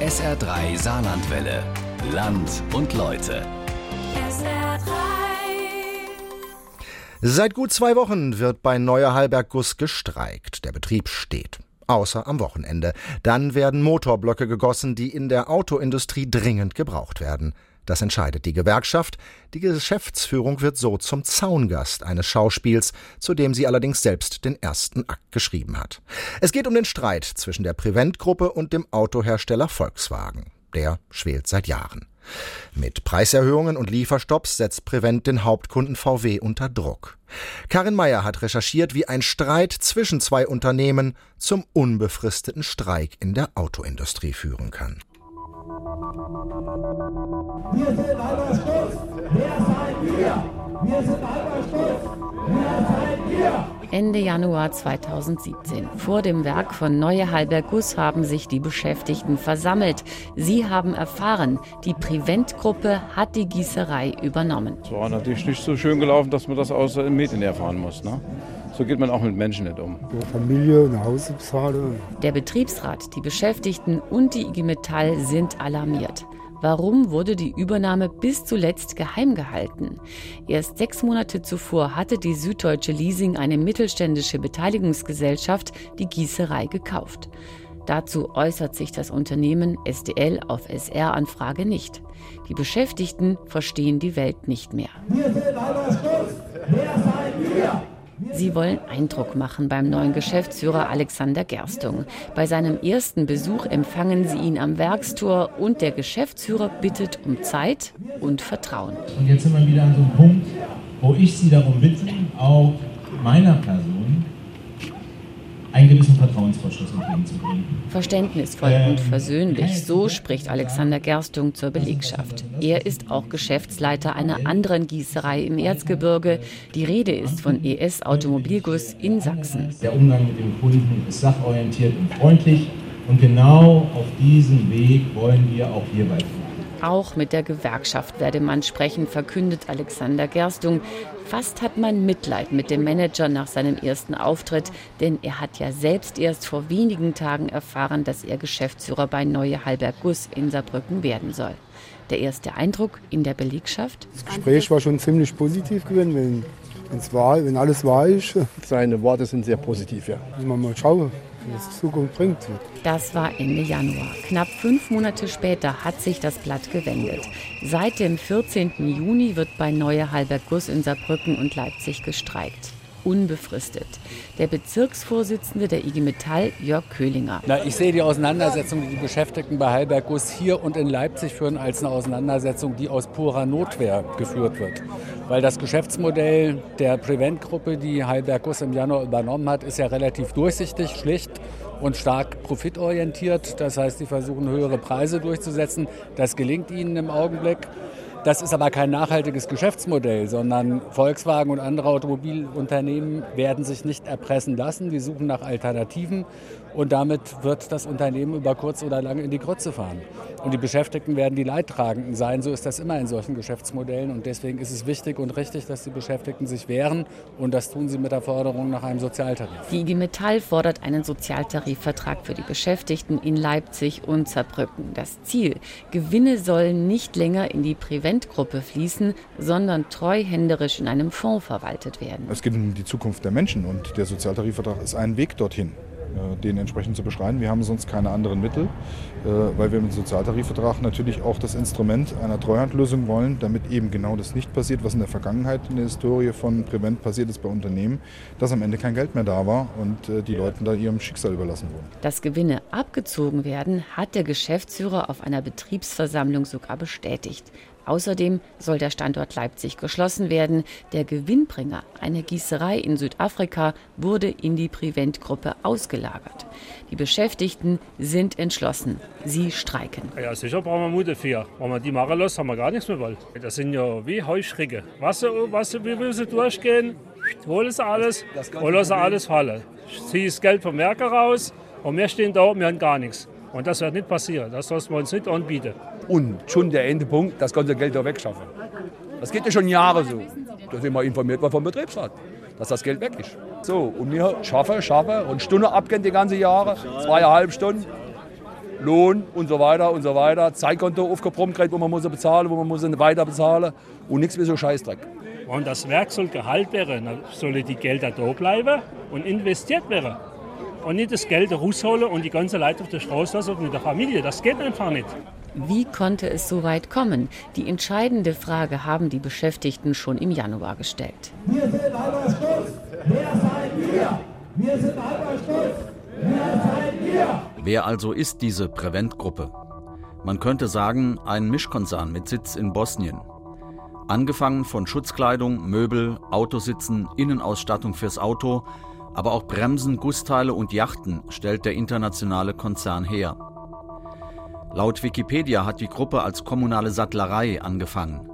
SR3 Saarlandwelle. Land und Leute. SR3. Seit gut zwei Wochen wird bei Neuer Halberg Guss gestreikt. Der Betrieb steht. Außer am Wochenende. Dann werden Motorblöcke gegossen, die in der Autoindustrie dringend gebraucht werden. Das entscheidet die Gewerkschaft. Die Geschäftsführung wird so zum Zaungast eines Schauspiels, zu dem sie allerdings selbst den ersten Akt geschrieben hat. Es geht um den Streit zwischen der Prevent-Gruppe und dem Autohersteller Volkswagen. Der schwelt seit Jahren. Mit Preiserhöhungen und Lieferstopps setzt Prevent den Hauptkunden VW unter Druck. Karin Meyer hat recherchiert, wie ein Streit zwischen zwei Unternehmen zum unbefristeten Streik in der Autoindustrie führen kann. Wir sind Halberstadt. Wer seid ihr? Wir sind Halberstadt. Wer seid ihr? Ende Januar 2017. Vor dem Werk von Neue Halber Guss haben sich die Beschäftigten versammelt. Sie haben erfahren, die Prevent-Gruppe hat die Gießerei übernommen. Es war natürlich nicht so schön gelaufen, dass man das außer in Medien erfahren muss. Ne? So geht man auch mit Menschen nicht um. Familie, eine Hause bezahle. Der Betriebsrat, die Beschäftigten und die IG Metall sind alarmiert. Warum wurde die Übernahme bis zuletzt geheim gehalten? Erst sechs Monate zuvor hatte die Süddeutsche Leasing, eine mittelständische Beteiligungsgesellschaft, die Gießerei gekauft. Dazu äußert sich das Unternehmen SDL auf SR-Anfrage nicht. Die Beschäftigten verstehen die Welt nicht mehr. Wir sind Halberstadt. Wer seid ihr? Sie wollen Eindruck machen beim neuen Geschäftsführer Alexander Gerstung. Bei seinem ersten Besuch empfangen sie ihn am Werkstor und der Geschäftsführer bittet um Zeit und Vertrauen. Und jetzt sind wir wieder an so einem Punkt, wo ich Sie darum bitte, auch meiner Person einen gewissen Vertrauensvorschuss entgegenzubringen. Verständnisvoll Ähm, und versöhnlich, so spricht Alexander Gerstung zur Belegschaft. Er ist auch Geschäftsleiter einer anderen Gießerei im Erzgebirge. Die Rede ist von ES Automobilguss in Sachsen. Der Umgang mit dem Kunden ist sachorientiert und freundlich. Und genau auf diesem Weg wollen wir auch hierbei fahren. Auch mit der Gewerkschaft werde man sprechen, verkündet Alexander Gerstung. Fast hat man Mitleid mit dem Manager nach seinem ersten Auftritt, denn er hat ja selbst erst vor wenigen Tagen erfahren, dass er Geschäftsführer bei Neue Halberg Guss in Saarbrücken werden soll. Der erste Eindruck in der Belegschaft? Das Gespräch war schon ziemlich positiv gewesen, wenn, wenn's wenn alles wahr ist. Seine Worte sind sehr positiv, ja. Muss man mal schauen, was die Zukunft bringt. Das war Ende Januar. Knapp fünf Monate später hat sich das Blatt gewendet. Seit dem 14. Juni wird bei Neue Halberg Guss in Saarbrücken und Leipzig gestreikt. Unbefristet. Der Bezirksvorsitzende der IG Metall, Jörg Köhlinger. Na, ich sehe die Auseinandersetzung, die die Beschäftigten bei Heiberg Guss hier und in Leipzig führen, als eine Auseinandersetzung, die aus purer Notwehr geführt wird. Weil das Geschäftsmodell der Prevent-Gruppe, die Heiberg Guss im Januar übernommen hat, ist ja relativ durchsichtig, schlicht und stark profitorientiert. Das heißt, sie versuchen höhere Preise durchzusetzen. Das gelingt ihnen im Augenblick. Das ist aber kein nachhaltiges Geschäftsmodell, sondern Volkswagen und andere Automobilunternehmen werden sich nicht erpressen lassen. Die suchen nach Alternativen und damit wird das Unternehmen über kurz oder lang in die Grütze fahren. Und die Beschäftigten werden die Leidtragenden sein. So ist das immer in solchen Geschäftsmodellen. Und deswegen ist es wichtig und richtig, dass die Beschäftigten sich wehren. Und das tun sie mit der Forderung nach einem Sozialtarif. Die IG Metall fordert einen Sozialtarifvertrag für die Beschäftigten in Leipzig und Saarbrücken. Das Ziel, Gewinne sollen nicht länger in die Prevent-Gruppe fließen, sondern treuhänderisch in einem Fonds verwaltet werden. Es geht um die Zukunft der Menschen und der Sozialtarifvertrag ist ein Weg dorthin, den entsprechend zu beschreiten. Wir haben sonst keine anderen Mittel, äh, weil wir mit dem Sozialtarifvertrag natürlich auch das Instrument einer Treuhandlösung wollen, damit eben genau das nicht passiert, was in der Vergangenheit in der Historie von Prevent passiert ist bei Unternehmen, dass am Ende kein Geld mehr da war und äh, die Leute da ihrem Schicksal überlassen wurden. Dass Gewinne abgezogen werden, hat der Geschäftsführer auf einer Betriebsversammlung sogar bestätigt. Außerdem soll der Standort Leipzig geschlossen werden. Der Gewinnbringer, eine Gießerei in Südafrika, wurde in die Prevent-Gruppe ausgelagert. Die Beschäftigten sind entschlossen. Sie streiken. Ja, sicher brauchen wir Mut dafür. Wenn wir die machen lassen, haben wir gar nichts mehr wollen. Das sind ja wie Heuschrecke. Was, was, wie will sie durchgehen? Holen sie alles und lassen alles fallen. Zieh das Geld vom Werk raus und wir stehen da, wir haben gar nichts. Und das wird nicht passieren. Das lassen wir uns nicht anbieten. Und schon der Endepunkt, das ganze Geld da wegschaffen. Das geht ja schon Jahre so. Da sind wir informiert worden vom Betriebsrat, dass das Geld weg ist. So, und wir schaffen, schaffen und Stunde abgehen die ganze Jahre, zweieinhalb Stunden. Lohn und so weiter und so weiter. Zeitkonto aufgebrummt kriegt, wo man muss bezahlen, wo man muss weiter bezahlen und nichts mehr so Scheißdreck. Und das Werk soll gehalten werden, dann sollen die Gelder da bleiben und investiert werden. Und nicht das Geld rausholen und die ganze Leute auf der Straße lassen und mit der Familie. Das geht einfach nicht. Wie konnte es so weit kommen? Die entscheidende Frage haben die Beschäftigten schon im Januar gestellt. Wir sind halber stolz. Wer seid ihr? Wir sind halber stolz. Wer seid ihr? Wer also ist diese Prevent-Gruppe? Man könnte sagen, ein Mischkonzern mit Sitz in Bosnien. Angefangen von Schutzkleidung, Möbel, Autositzen, Innenausstattung fürs Auto, aber auch Bremsen, Gussteile und Yachten stellt der internationale Konzern her. Laut Wikipedia hat die Gruppe als kommunale Sattlerei angefangen.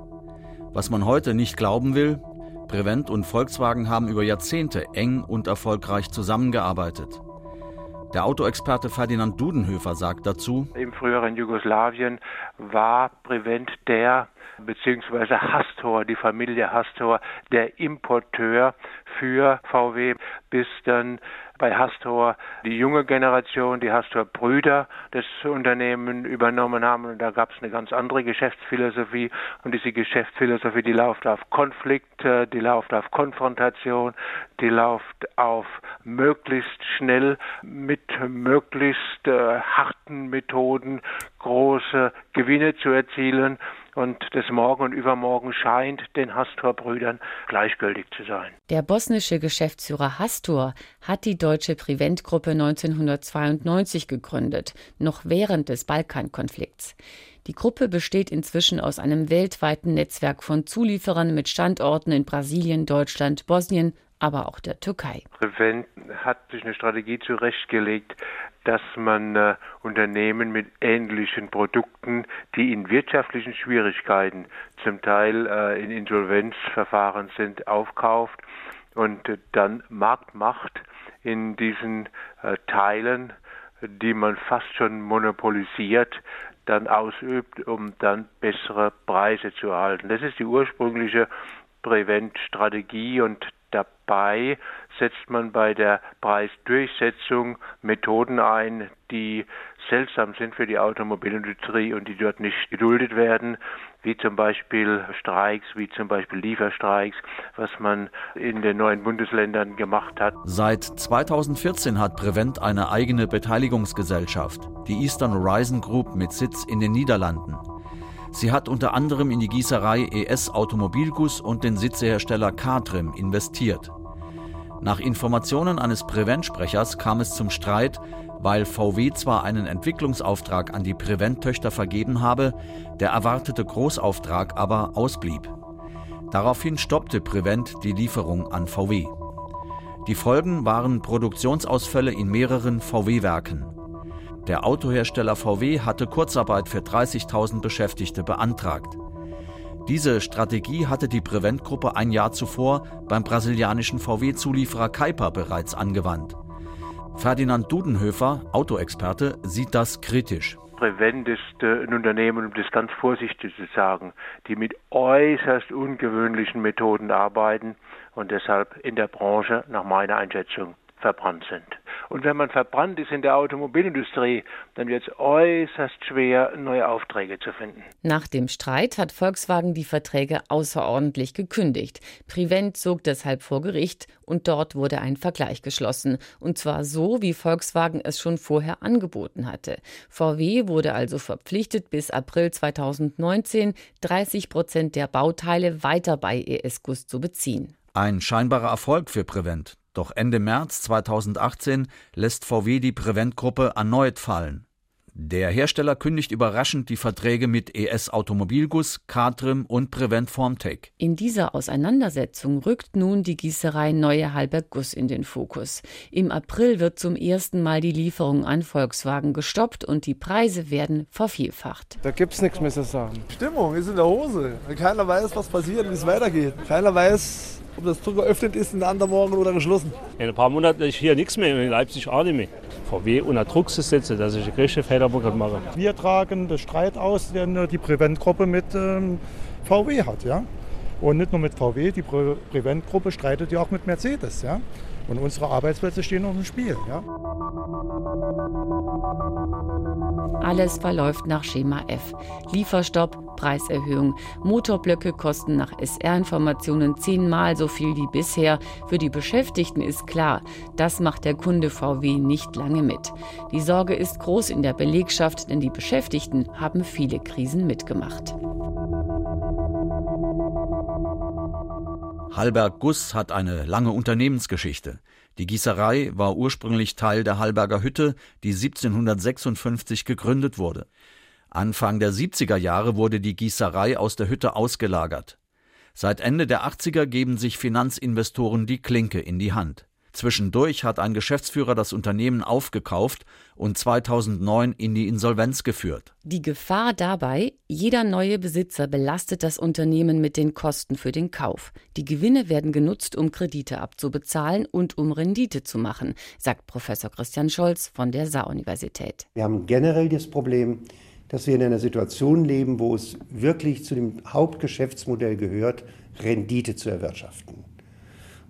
Was man heute nicht glauben will, Prevent und Volkswagen haben über Jahrzehnte eng und erfolgreich zusammengearbeitet. Der Autoexperte Ferdinand Dudenhöfer sagt dazu, Im früheren Jugoslawien war Prevent der beziehungsweise Hastor, die Familie Hastor, der Importeur für VW, bis dann bei Hastor die junge Generation, die Hastor-Brüder das Unternehmen übernommen haben. Und da gab es eine ganz andere Geschäftsphilosophie. Und diese Geschäftsphilosophie, die läuft auf Konflikt, die läuft auf Konfrontation, die läuft auf möglichst schnell mit möglichst äh, harten Methoden große Gewinne zu erzielen. Und das Morgen und Übermorgen scheint den Hastor-Brüdern gleichgültig zu sein. Der bosnische Geschäftsführer Hastor hat die deutsche Prevent-Gruppe 1992 gegründet, noch während des Balkankonflikts. Die Gruppe besteht inzwischen aus einem weltweiten Netzwerk von Zulieferern mit Standorten in Brasilien, Deutschland, Bosnien, aber auch der Türkei. Prevent hat sich eine Strategie zurechtgelegt, dass man äh, Unternehmen mit ähnlichen Produkten, die in wirtschaftlichen Schwierigkeiten, zum Teil äh, in Insolvenzverfahren sind, aufkauft und äh, dann Marktmacht in diesen äh, Teilen, die man fast schon monopolisiert, dann ausübt, um dann bessere Preise zu erhalten. Das ist die ursprüngliche Prevent-Strategie und dabei setzt man bei der Preisdurchsetzung Methoden ein, die seltsam sind für die Automobilindustrie und die dort nicht geduldet werden, wie zum Beispiel Streiks, wie zum Beispiel Lieferstreiks, was man in den neuen Bundesländern gemacht hat. Seit 2014 hat Prevent eine eigene Beteiligungsgesellschaft, die Eastern Horizon Group mit Sitz in den Niederlanden. Sie hat unter anderem in die Gießerei ES Automobilguss und den Sitzehersteller Catrim investiert. Nach Informationen eines Prevent-Sprechers kam es zum Streit, weil VW zwar einen Entwicklungsauftrag an die Prevent-Töchter vergeben habe, der erwartete Großauftrag aber ausblieb. Daraufhin stoppte Prevent die Lieferung an VW. Die Folgen waren Produktionsausfälle in mehreren VW-Werken. Der Autohersteller VW hatte Kurzarbeit für 30.000 Beschäftigte beantragt. Diese Strategie hatte die Prevent-Gruppe ein Jahr zuvor beim brasilianischen VW-Zulieferer Kaiper bereits angewandt. Ferdinand Dudenhöfer, Autoexperte, sieht das kritisch. Prevent ist ein Unternehmen, um das ganz vorsichtig zu sagen, die mit äußerst ungewöhnlichen Methoden arbeiten und deshalb in der Branche nach meiner Einschätzung verbrannt sind. Und wenn man verbrannt ist in der Automobilindustrie, dann wird es äußerst schwer, neue Aufträge zu finden. Nach dem Streit hat Volkswagen die Verträge außerordentlich gekündigt. Prevent zog deshalb vor Gericht und dort wurde ein Vergleich geschlossen. Und zwar so, wie Volkswagen es schon vorher angeboten hatte. VW wurde also verpflichtet, bis April 2019 30 Prozent der Bauteile weiter bei ES-Guss zu beziehen. Ein scheinbarer Erfolg für Prevent. Doch Ende März 2018 lässt VW die Prevent-Gruppe erneut fallen. Der Hersteller kündigt überraschend die Verträge mit ES Automobilguss, Catrim und Prevent Formtech. In dieser Auseinandersetzung rückt nun die Gießerei Neue Halberg Guss in den Fokus. Im April wird zum ersten Mal die Lieferung an Volkswagen gestoppt und die Preise werden vervielfacht. Da gibt's nichts mehr zu sagen. Stimmung ist in der Hose. Keiner weiß, was passiert, wie es weitergeht. Keiner weiß, ob das Tor geöffnet ist in der anderen Morgen oder geschlossen. In ein paar Monaten ist hier nichts mehr, in Leipzig auch nicht mehr. VW unter Druck zu setzen, dass ich eine größte Fehler machen. Wir tragen den Streit aus, den die Prevent-Gruppe mit ähm, VW hat. Ja? Und nicht nur mit VW, die Prevent-Gruppe streitet ja auch mit Mercedes. Ja? Und unsere Arbeitsplätze stehen auf dem Spiel. Ja? Alles verläuft nach Schema F. Lieferstopp, Preiserhöhung. Motorblöcke kosten nach SR-Informationen zehnmal so viel wie bisher. Für die Beschäftigten ist klar, das macht der Kunde VW nicht lange mit. Die Sorge ist groß in der Belegschaft, denn die Beschäftigten haben viele Krisen mitgemacht. Hallberg Guss hat eine lange Unternehmensgeschichte. Die Gießerei war ursprünglich Teil der Hallberger Hütte, die 1756 gegründet wurde. Anfang der 70er Jahre wurde die Gießerei aus der Hütte ausgelagert. Seit Ende der 80er geben sich Finanzinvestoren die Klinke in die Hand. Zwischendurch hat ein Geschäftsführer das Unternehmen aufgekauft und 2009 in die Insolvenz geführt. Die Gefahr dabei, jeder neue Besitzer belastet das Unternehmen mit den Kosten für den Kauf. Die Gewinne werden genutzt, um Kredite abzubezahlen und um Rendite zu machen, sagt Professor Christian Scholz von der Saar-Universität. Wir haben generell das Problem, dass wir in einer Situation leben, wo es wirklich zu dem Hauptgeschäftsmodell gehört, Rendite zu erwirtschaften.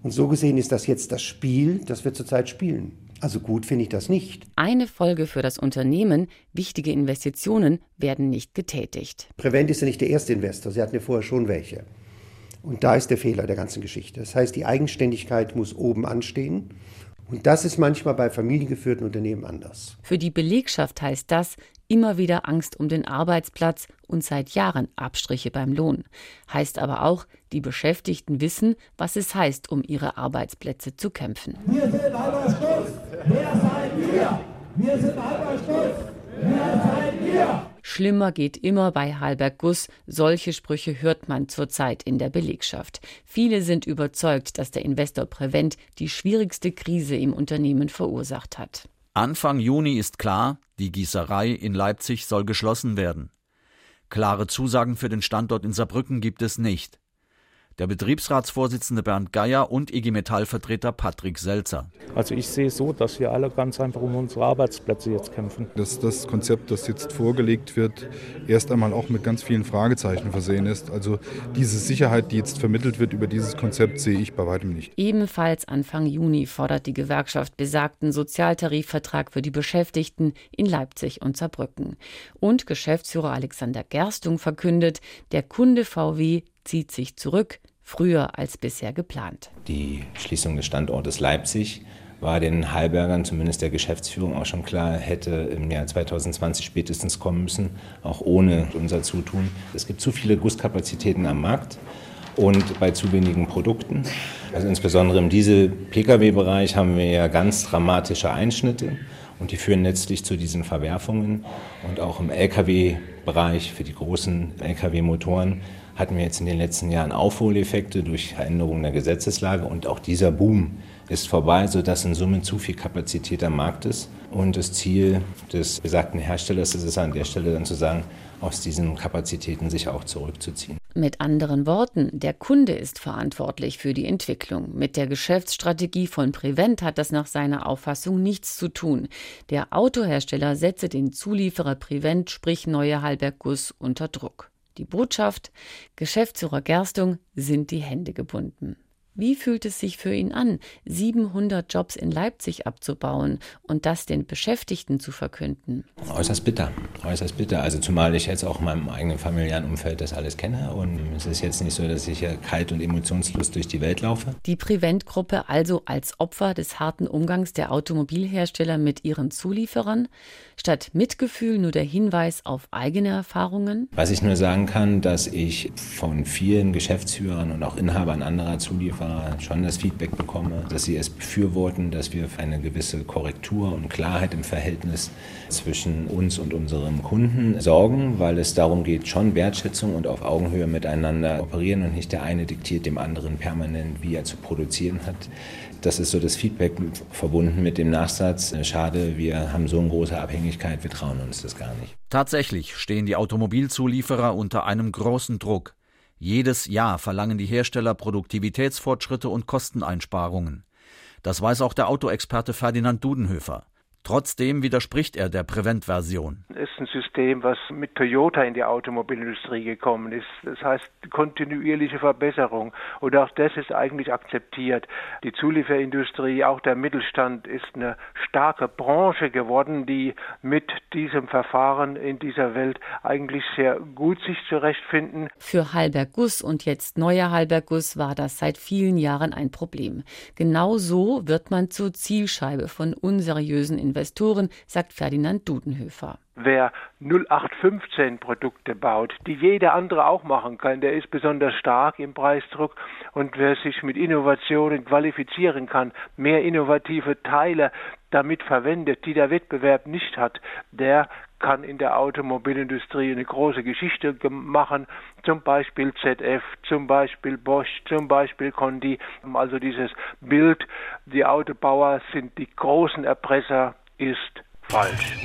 Und so gesehen ist das jetzt das Spiel, das wir zurzeit spielen. Also gut finde ich das nicht. Eine Folge für das Unternehmen, wichtige Investitionen werden nicht getätigt. Prevent ist ja nicht der erste Investor, sie hatten ja vorher schon welche. Und da ist der Fehler der ganzen Geschichte. Das heißt, die Eigenständigkeit muss oben anstehen. Und das ist manchmal bei familiengeführten Unternehmen anders. Für die Belegschaft heißt das, immer wieder Angst um den Arbeitsplatz und seit Jahren Abstriche beim Lohn. Heißt aber auch, die Beschäftigten wissen, was es heißt, um ihre Arbeitsplätze zu kämpfen. Wir sind Alberstolz. Wer seid ihr? Wir sind Alberstolz. Wer seid ihr? Schlimmer geht immer bei Halberg Guss. Solche Sprüche hört man zurzeit in der Belegschaft. Viele sind überzeugt, dass der Investor Prevent die schwierigste Krise im Unternehmen verursacht hat. Anfang Juni ist klar, die Gießerei in Leipzig soll geschlossen werden. Klare Zusagen für den Standort in Saarbrücken gibt es nicht der Betriebsratsvorsitzende Bernd Geier und IG Metall-Vertreter Patrick Selzer. Also ich sehe es so, dass wir alle ganz einfach um unsere Arbeitsplätze jetzt kämpfen. Dass das Konzept, das jetzt vorgelegt wird, erst einmal auch mit ganz vielen Fragezeichen versehen ist. Also diese Sicherheit, die jetzt vermittelt wird über dieses Konzept, sehe ich bei weitem nicht. Ebenfalls Anfang Juni fordert die Gewerkschaft besagten Sozialtarifvertrag für die Beschäftigten in Leipzig und Saarbrücken. Und Geschäftsführer Alexander Gerstung verkündet, der Kunde VW zieht sich zurück, früher als bisher geplant. Die Schließung des Standortes Leipzig war den Heilbergern, zumindest der Geschäftsführung, auch schon klar, hätte im Jahr 2020 spätestens kommen müssen, auch ohne unser Zutun. Es gibt zu viele Gusskapazitäten am Markt und bei zu wenigen Produkten. Also insbesondere im Diesel-Pkw-Bereich haben wir ja ganz dramatische Einschnitte und die führen letztlich zu diesen Verwerfungen. Und auch im Lkw-Bereich für die großen Lkw-Motoren hatten wir jetzt in den letzten Jahren Aufholeffekte durch Veränderungen der Gesetzeslage und auch dieser Boom ist vorbei, sodass in Summe zu viel Kapazität am Markt ist. Und das Ziel des besagten Herstellers ist es an der Stelle dann zu sagen, aus diesen Kapazitäten sich auch zurückzuziehen. Mit anderen Worten, der Kunde ist verantwortlich für die Entwicklung. Mit der Geschäftsstrategie von Prevent hat das nach seiner Auffassung nichts zu tun. Der Autohersteller setze den Zulieferer Prevent, sprich Neue Halberg Guss, unter Druck. Die Botschaft, Geschäftsführer Gerstung sind die Hände gebunden. Wie fühlt es sich für ihn an, 700 Jobs in Leipzig abzubauen und das den Beschäftigten zu verkünden? Äußerst bitter, äußerst bitter. Also zumal ich jetzt auch in meinem eigenen familiären Umfeld das alles kenne und es ist jetzt nicht so, dass ich ja kalt und emotionslos durch die Welt laufe. Die Prevent-Gruppe also als Opfer des harten Umgangs der Automobilhersteller mit ihren Zulieferern? Statt Mitgefühl nur der Hinweis auf eigene Erfahrungen? Was ich nur sagen kann, dass ich von vielen Geschäftsführern und auch Inhabern anderer Zulieferer Zulieferer schon das Feedback bekomme, dass sie es befürworten, dass wir für eine gewisse Korrektur und Klarheit im Verhältnis zwischen uns und unserem Kunden sorgen, weil es darum geht, schon Wertschätzung und auf Augenhöhe miteinander operieren und nicht der eine diktiert dem anderen permanent, wie er zu produzieren hat. Das ist so das Feedback verbunden mit dem Nachsatz, schade, wir haben so eine große Abhängigkeit, wir trauen uns das gar nicht. Tatsächlich stehen die Automobilzulieferer unter einem großen Druck. Jedes Jahr verlangen die Hersteller Produktivitätsfortschritte und Kosteneinsparungen. Das weiß auch der Autoexperte Ferdinand Dudenhöfer. Trotzdem widerspricht er der Prevent-Version. Es ist ein System, was mit Toyota in die Automobilindustrie gekommen ist. Das heißt kontinuierliche Verbesserung. Und auch das ist eigentlich akzeptiert. Die Zulieferindustrie, auch der Mittelstand ist eine starke Branche geworden, die mit diesem Verfahren in dieser Welt eigentlich sehr gut sich zurechtfinden. Für Halberg Guss und jetzt neuer Halberg Guss war das seit vielen Jahren ein Problem. Genau so wird man zur Zielscheibe von unseriösen Investoren, sagt Ferdinand Dudenhöfer. Wer 0815 Produkte baut, die jeder andere auch machen kann, der ist besonders stark im Preisdruck und wer sich mit Innovationen qualifizieren kann, mehr innovative Teile damit verwendet, die der Wettbewerb nicht hat, der kann in der Automobilindustrie eine große Geschichte machen, zum Beispiel ZF, zum Beispiel Bosch, zum Beispiel Condi. Also dieses Bild, die Autobauer sind die großen Erpresser, ist falsch.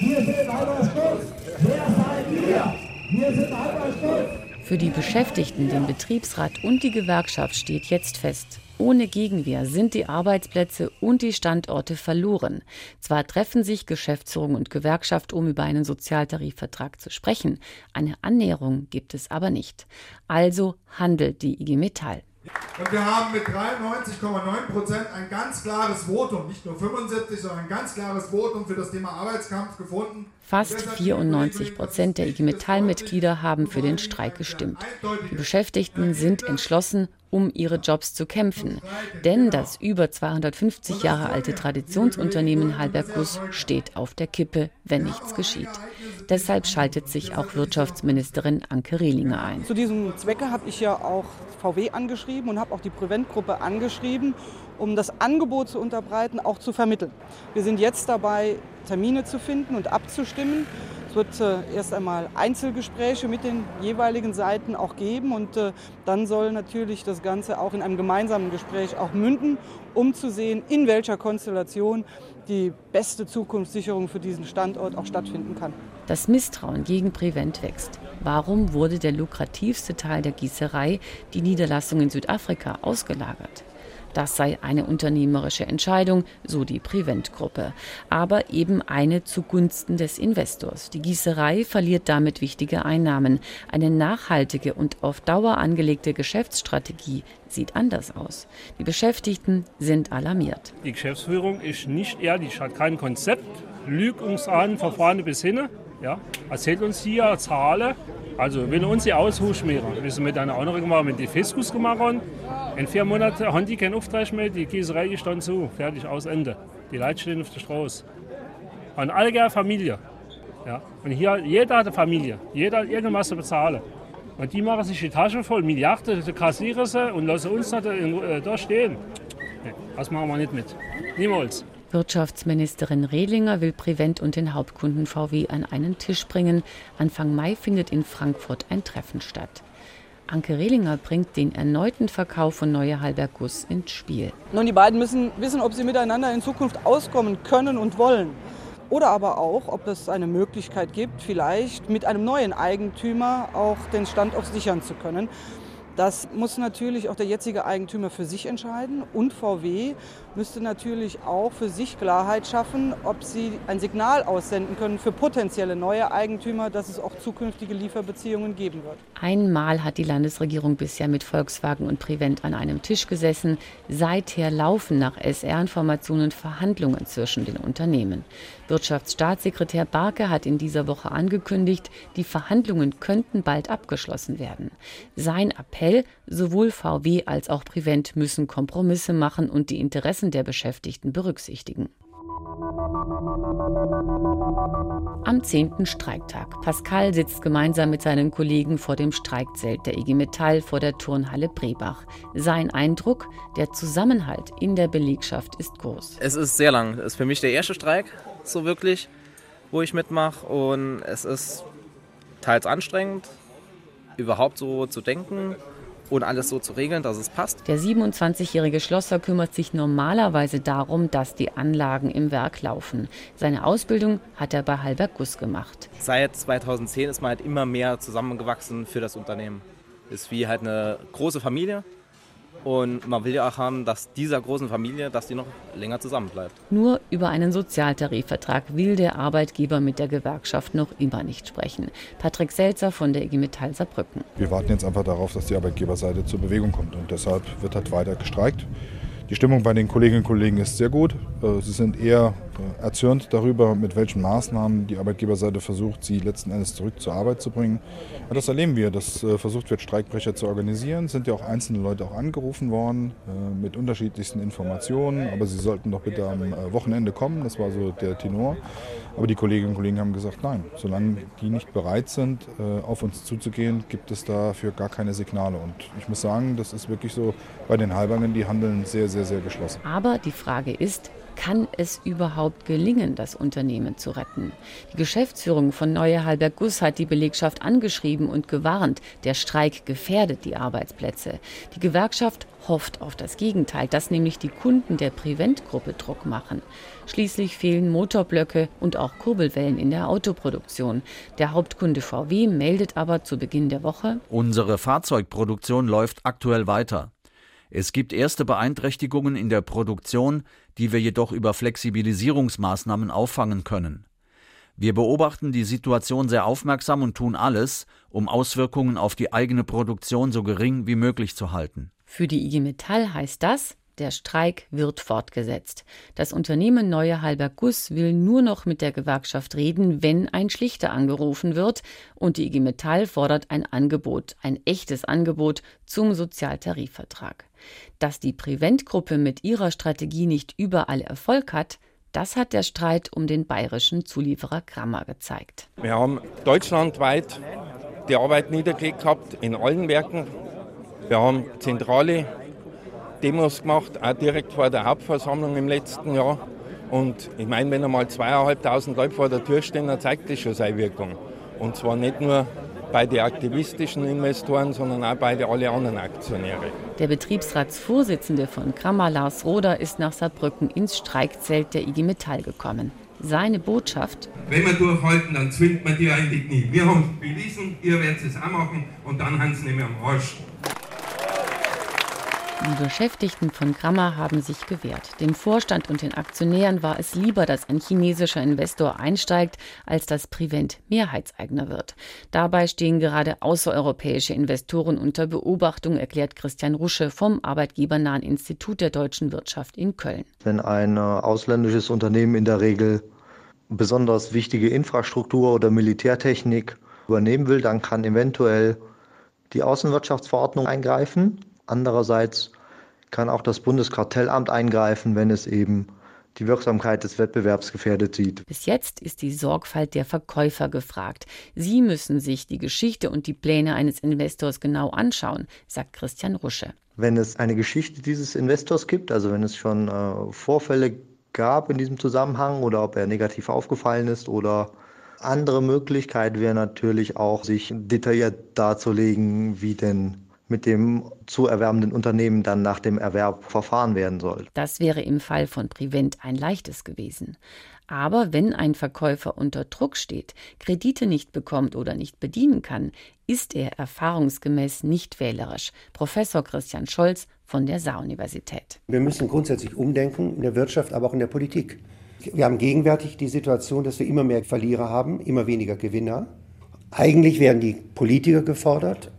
Wir sind Halberstutz. Wer seid ihr? Wir sind Halberstutz. Für die Beschäftigten, den Betriebsrat und die Gewerkschaft steht jetzt fest, ohne Gegenwehr sind die Arbeitsplätze und die Standorte verloren. Zwar treffen sich Geschäftsführung und Gewerkschaft, um über einen Sozialtarifvertrag zu sprechen, eine Annäherung gibt es aber nicht. Also handelt die IG Metall. Und wir haben mit 93,9 Prozent ein ganz klares Votum, nicht nur 75, sondern ein ganz klares Votum für das Thema Arbeitskampf gefunden. Fast 94 Prozent der IG Metall-Mitglieder haben für den Streik gestimmt. Die Beschäftigten sind entschlossen, um ihre Jobs zu kämpfen. Denn das über 250 Jahre alte Traditionsunternehmen Halbergus steht auf der Kippe, wenn nichts geschieht. Deshalb schaltet sich auch Wirtschaftsministerin Anke Rehlinger ein. Zu diesem Zwecke habe ich ja auch VW angeschrieben und habe auch die Prevent-Gruppe angeschrieben, um das Angebot zu unterbreiten, auch zu vermitteln. Wir sind jetzt dabei, Termine zu finden und abzustimmen. Es wird äh, erst einmal Einzelgespräche mit den jeweiligen Seiten auch geben und äh, dann soll natürlich das Ganze auch in einem gemeinsamen Gespräch auch münden, um zu sehen, in welcher Konstellation die beste Zukunftssicherung für diesen Standort auch stattfinden kann. Das Misstrauen gegen Prevent wächst. Warum wurde der lukrativste Teil der Gießerei, die Niederlassung in Südafrika, ausgelagert? Das sei eine unternehmerische Entscheidung, so die Prevent-Gruppe. Aber eben eine zugunsten des Investors. Die Gießerei verliert damit wichtige Einnahmen. Eine nachhaltige und auf Dauer angelegte Geschäftsstrategie sieht anders aus. Die Beschäftigten sind alarmiert. Die Geschäftsführung ist nicht ehrlich, hat kein Konzept, lügt uns an, vorne bis hin. Ja, erzählt uns hier Zahlen. Also, wenn uns die aushuschen, wir sind mit einer anderen gemacht, mit die Fiskus gemacht haben. In vier Monaten haben die keinen Auftrag mehr, die Gießerei ist dann zu, fertig, aus, Ende. Die Leute stehen auf der Straße. Haben alle Familie. Ja. Und hier, jeder hat eine Familie, jeder hat irgendwas zu bezahlen. Und die machen sich die Tasche voll, Milliarden, kassieren sie und lassen uns da, äh, da stehen. Nee, das machen wir nicht mit. Niemals. Wirtschaftsministerin Rehlinger will Prevent und den Hauptkunden VW an einen Tisch bringen. Anfang Mai findet in Frankfurt ein Treffen statt. Anke Rehlinger bringt den erneuten Verkauf von Neue Halberg Guss ins Spiel. Nun, die beiden müssen wissen, ob sie miteinander in Zukunft auskommen können und wollen. Oder aber auch, ob es eine Möglichkeit gibt, vielleicht mit einem neuen Eigentümer auch den Standort sichern zu können. Das muss natürlich auch der jetzige Eigentümer für sich entscheiden und VW müsste natürlich auch für sich Klarheit schaffen, ob sie ein Signal aussenden können für potenzielle neue Eigentümer, dass es auch zukünftige Lieferbeziehungen geben wird. Einmal hat die Landesregierung bisher mit Volkswagen und Prevent an einem Tisch gesessen. Seither laufen nach SR-Informationen Verhandlungen zwischen den Unternehmen. Wirtschaftsstaatssekretär Barke hat in dieser Woche angekündigt, die Verhandlungen könnten bald abgeschlossen werden. Sein Appell, sowohl VW als auch Prevent müssen Kompromisse machen und die Interessen der Beschäftigten berücksichtigen. Am 10. Streiktag. Pascal sitzt gemeinsam mit seinen Kollegen vor dem Streikzelt der IG Metall vor der Turnhalle Brebach. Sein Eindruck, der Zusammenhalt in der Belegschaft ist groß. Es ist sehr lang. Es ist für mich der erste Streik, so wirklich, wo ich mitmache. Und es ist teils anstrengend, überhaupt so zu denken und alles so zu regeln, dass es passt. Der 27-jährige Schlosser kümmert sich normalerweise darum, dass die Anlagen im Werk laufen. Seine Ausbildung hat er bei Halberg Guss gemacht. Seit 2010 ist man halt immer mehr zusammengewachsen für das Unternehmen. Ist wie halt eine große Familie Und man will ja auch haben, dass dieser großen Familie, dass die noch länger zusammenbleibt. Nur über einen Sozialtarifvertrag will der Arbeitgeber mit der Gewerkschaft noch immer nicht sprechen. Patrick Selzer von der IG Metall Saarbrücken. Wir warten jetzt einfach darauf, dass die Arbeitgeberseite zur Bewegung kommt und deshalb wird halt weiter gestreikt. Die Stimmung bei den Kolleginnen und Kollegen ist sehr gut. Äh, sie sind eher äh, erzürnt darüber, mit welchen Maßnahmen die Arbeitgeberseite versucht, sie letzten Endes zurück zur Arbeit zu bringen. Das erleben wir, dass äh, versucht wird, Streikbrecher zu organisieren. Es sind ja auch einzelne Leute auch angerufen worden mit unterschiedlichsten Informationen. Aber sie sollten doch bitte am Wochenende kommen. Das war so der Tenor. Aber die Kolleginnen und Kollegen haben gesagt, nein, solange die nicht bereit sind, auf uns zuzugehen, gibt es dafür gar keine Signale. Und ich muss sagen, das ist wirklich so bei den Halbangern, die handeln sehr, sehr, sehr geschlossen. Aber die Frage ist, kann es überhaupt gelingen, das Unternehmen zu retten? Die Geschäftsführung von Neue Halberg Guss hat die Belegschaft angeschrieben und gewarnt, der Streik gefährdet die Arbeitsplätze. Die Gewerkschaft hofft auf das Gegenteil, dass nämlich die Kunden der Prevent-Gruppe Druck machen. Schließlich fehlen Motorblöcke und auch Kurbelwellen in der Autoproduktion. Der Hauptkunde VW meldet aber zu Beginn der Woche, unsere Fahrzeugproduktion läuft aktuell weiter. Es gibt erste Beeinträchtigungen in der Produktion, die wir jedoch über Flexibilisierungsmaßnahmen auffangen können. Wir beobachten die Situation sehr aufmerksam und tun alles, um Auswirkungen auf die eigene Produktion so gering wie möglich zu halten. Für die IG Metall heißt das, der Streik wird fortgesetzt. Das Unternehmen Neue Halber Guss will nur noch mit der Gewerkschaft reden, wenn ein Schlichter angerufen wird. Und die IG Metall fordert ein Angebot, ein echtes Angebot zum Sozialtarifvertrag. Dass die Prevent-Gruppe mit ihrer Strategie nicht überall Erfolg hat, das hat der Streit um den bayerischen Zulieferer Krammer gezeigt. Wir haben deutschlandweit die Arbeit niedergelegt gehabt in allen Werken. Wir haben zentrale Demos gemacht, auch direkt vor der Hauptversammlung im letzten Jahr. Und ich meine, wenn einmal zweieinhalbtausend Leute vor der Tür stehen, dann zeigt das schon seine Wirkung. Und zwar nicht nur bei den aktivistischen Investoren, sondern auch bei allen anderen Aktionären. Der Betriebsratsvorsitzende von Krammer, Lars Roder, ist nach Saarbrücken ins Streikzelt der IG Metall gekommen. Seine Botschaft. Wenn wir durchhalten, dann zwingt man die eigentlich nie. Wir haben bewiesen, ihr werdet es auch machen und dann haben sie nicht mehr am Arsch. Die Beschäftigten von Gramma haben sich gewehrt. Dem Vorstand und den Aktionären war es lieber, dass ein chinesischer Investor einsteigt, als dass Prevent Mehrheitseigner wird. Dabei stehen gerade außereuropäische Investoren unter Beobachtung, erklärt Christian Rusche vom Arbeitgebernahen Institut der deutschen Wirtschaft in Köln. Wenn ein äh, ausländisches Unternehmen in der Regel besonders wichtige Infrastruktur oder Militärtechnik übernehmen will, dann kann eventuell die Außenwirtschaftsverordnung eingreifen. Andererseits kann auch das Bundeskartellamt eingreifen, wenn es eben die Wirksamkeit des Wettbewerbs gefährdet sieht. Bis jetzt ist die Sorgfalt der Verkäufer gefragt. Sie müssen sich die Geschichte und die Pläne eines Investors genau anschauen, sagt Christian Rusche. Wenn es eine Geschichte dieses Investors gibt, also wenn es schon äh, Vorfälle gab in diesem Zusammenhang oder ob er negativ aufgefallen ist oder andere Möglichkeit wäre natürlich auch, sich detailliert darzulegen, wie denn mit dem zu erwerbenden Unternehmen dann nach dem Erwerb verfahren werden soll. Das wäre im Fall von Prevent ein leichtes gewesen. Aber wenn ein Verkäufer unter Druck steht, Kredite nicht bekommt oder nicht bedienen kann, ist er erfahrungsgemäß nicht wählerisch. Professor Christian Scholz von der Saar-Universität. Wir müssen grundsätzlich umdenken in der Wirtschaft, aber auch in der Politik. Wir haben gegenwärtig die Situation, dass wir immer mehr Verlierer haben, immer weniger Gewinner. Eigentlich werden die Politiker gefordert,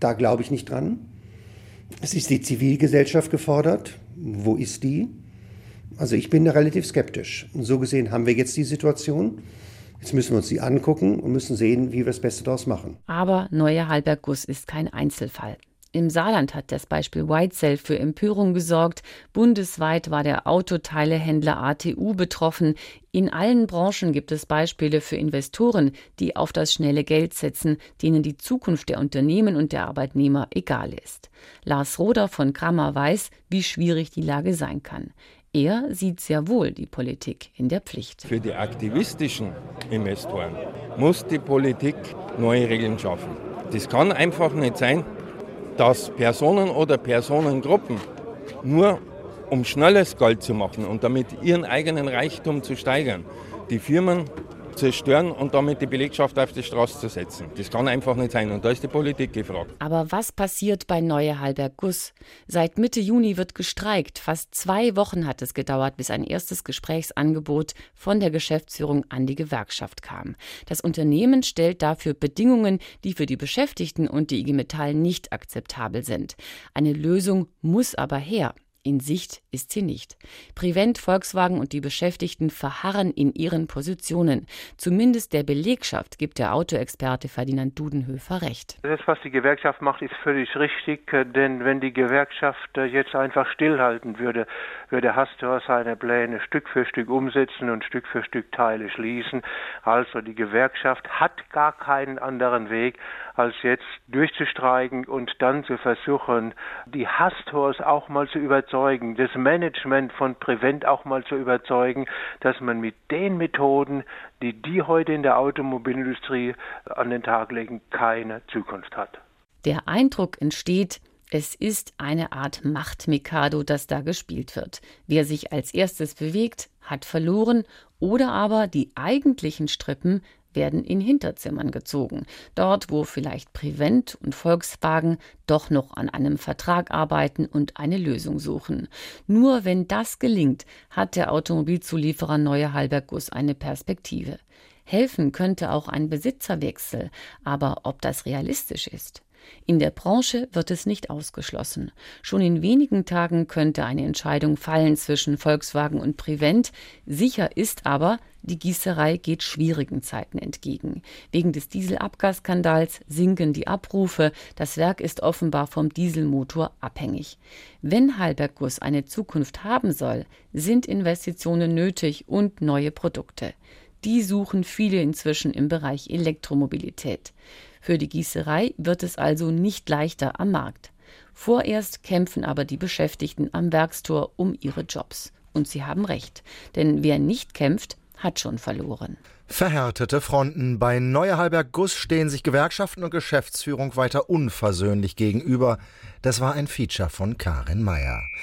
da glaube ich nicht dran. Es ist die Zivilgesellschaft gefordert. Wo ist die? Also ich bin da relativ skeptisch. Und so gesehen haben wir jetzt die Situation. Jetzt müssen wir uns die angucken und müssen sehen, wie wir das Beste daraus machen. Aber Neue Halberguss ist kein Einzelfall. Im Saarland hat das Beispiel Whitecell für Empörung gesorgt. Bundesweit war der Autoteilehändler ATU betroffen. In allen Branchen gibt es Beispiele für Investoren, die auf das schnelle Geld setzen, denen die Zukunft der Unternehmen und der Arbeitnehmer egal ist. Lars Roder von Krammer weiß, wie schwierig die Lage sein kann. Er sieht sehr wohl die Politik in der Pflicht. Für die aktivistischen Investoren muss die Politik neue Regeln schaffen. Das kann einfach nicht sein, dass Personen oder Personengruppen nur um schnelles Geld zu machen und damit ihren eigenen Reichtum zu steigern, die Firmen zerstören und damit die Belegschaft auf die Straße zu setzen. Das kann einfach nicht sein und da ist die Politik gefragt. Aber was passiert bei Neue Halberg Guss? Seit Mitte Juni wird gestreikt. Fast zwei Wochen hat es gedauert, bis ein erstes Gesprächsangebot von der Geschäftsführung an die Gewerkschaft kam. Das Unternehmen stellt dafür Bedingungen, die für die Beschäftigten und die IG Metall nicht akzeptabel sind. Eine Lösung muss aber her. In Sicht ist sie nicht. Prevent, Volkswagen und die Beschäftigten verharren in ihren Positionen. Zumindest der Belegschaft gibt der Autoexperte Ferdinand Dudenhöfer recht. Das, was die Gewerkschaft macht, ist völlig richtig, denn wenn die Gewerkschaft jetzt einfach stillhalten würde, würde Hastor seine Pläne Stück für Stück umsetzen und Stück für Stück Teile schließen. Also die Gewerkschaft hat gar keinen anderen Weg, als jetzt durchzustreiken und dann zu versuchen, die Hastors auch mal zu überzeugen, das Management von Prevent auch mal zu überzeugen, dass man mit den Methoden, die die heute in der Automobilindustrie an den Tag legen, keine Zukunft hat. Der Eindruck entsteht, es ist eine Art Machtmikado, das da gespielt wird. Wer sich als erstes bewegt, hat verloren oder aber die eigentlichen Strippen werden in Hinterzimmern gezogen, dort wo vielleicht Prevent und Volkswagen doch noch an einem Vertrag arbeiten und eine Lösung suchen. Nur wenn das gelingt, hat der Automobilzulieferer Neue Halberg Guss eine Perspektive. Helfen könnte auch ein Besitzerwechsel, aber ob das realistisch ist? In der Branche wird es nicht ausgeschlossen. Schon in wenigen Tagen könnte eine Entscheidung fallen zwischen Volkswagen und Prevent. Sicher ist aber, die Gießerei geht schwierigen Zeiten entgegen. Wegen des Dieselabgasskandals sinken die Abrufe. Das Werk ist offenbar vom Dieselmotor abhängig. Wenn Halberg-Guss eine Zukunft haben soll, sind Investitionen nötig und neue Produkte. Die suchen viele inzwischen im Bereich Elektromobilität. Für die Gießerei wird es also nicht leichter am Markt. Vorerst kämpfen aber die Beschäftigten am Werkstor um ihre Jobs. Und sie haben recht, denn wer nicht kämpft, hat schon verloren. Verhärtete Fronten. Bei Neuerhalberg Guss stehen sich Gewerkschaften und Geschäftsführung weiter unversöhnlich gegenüber. Das war ein Feature von Karin Meyer.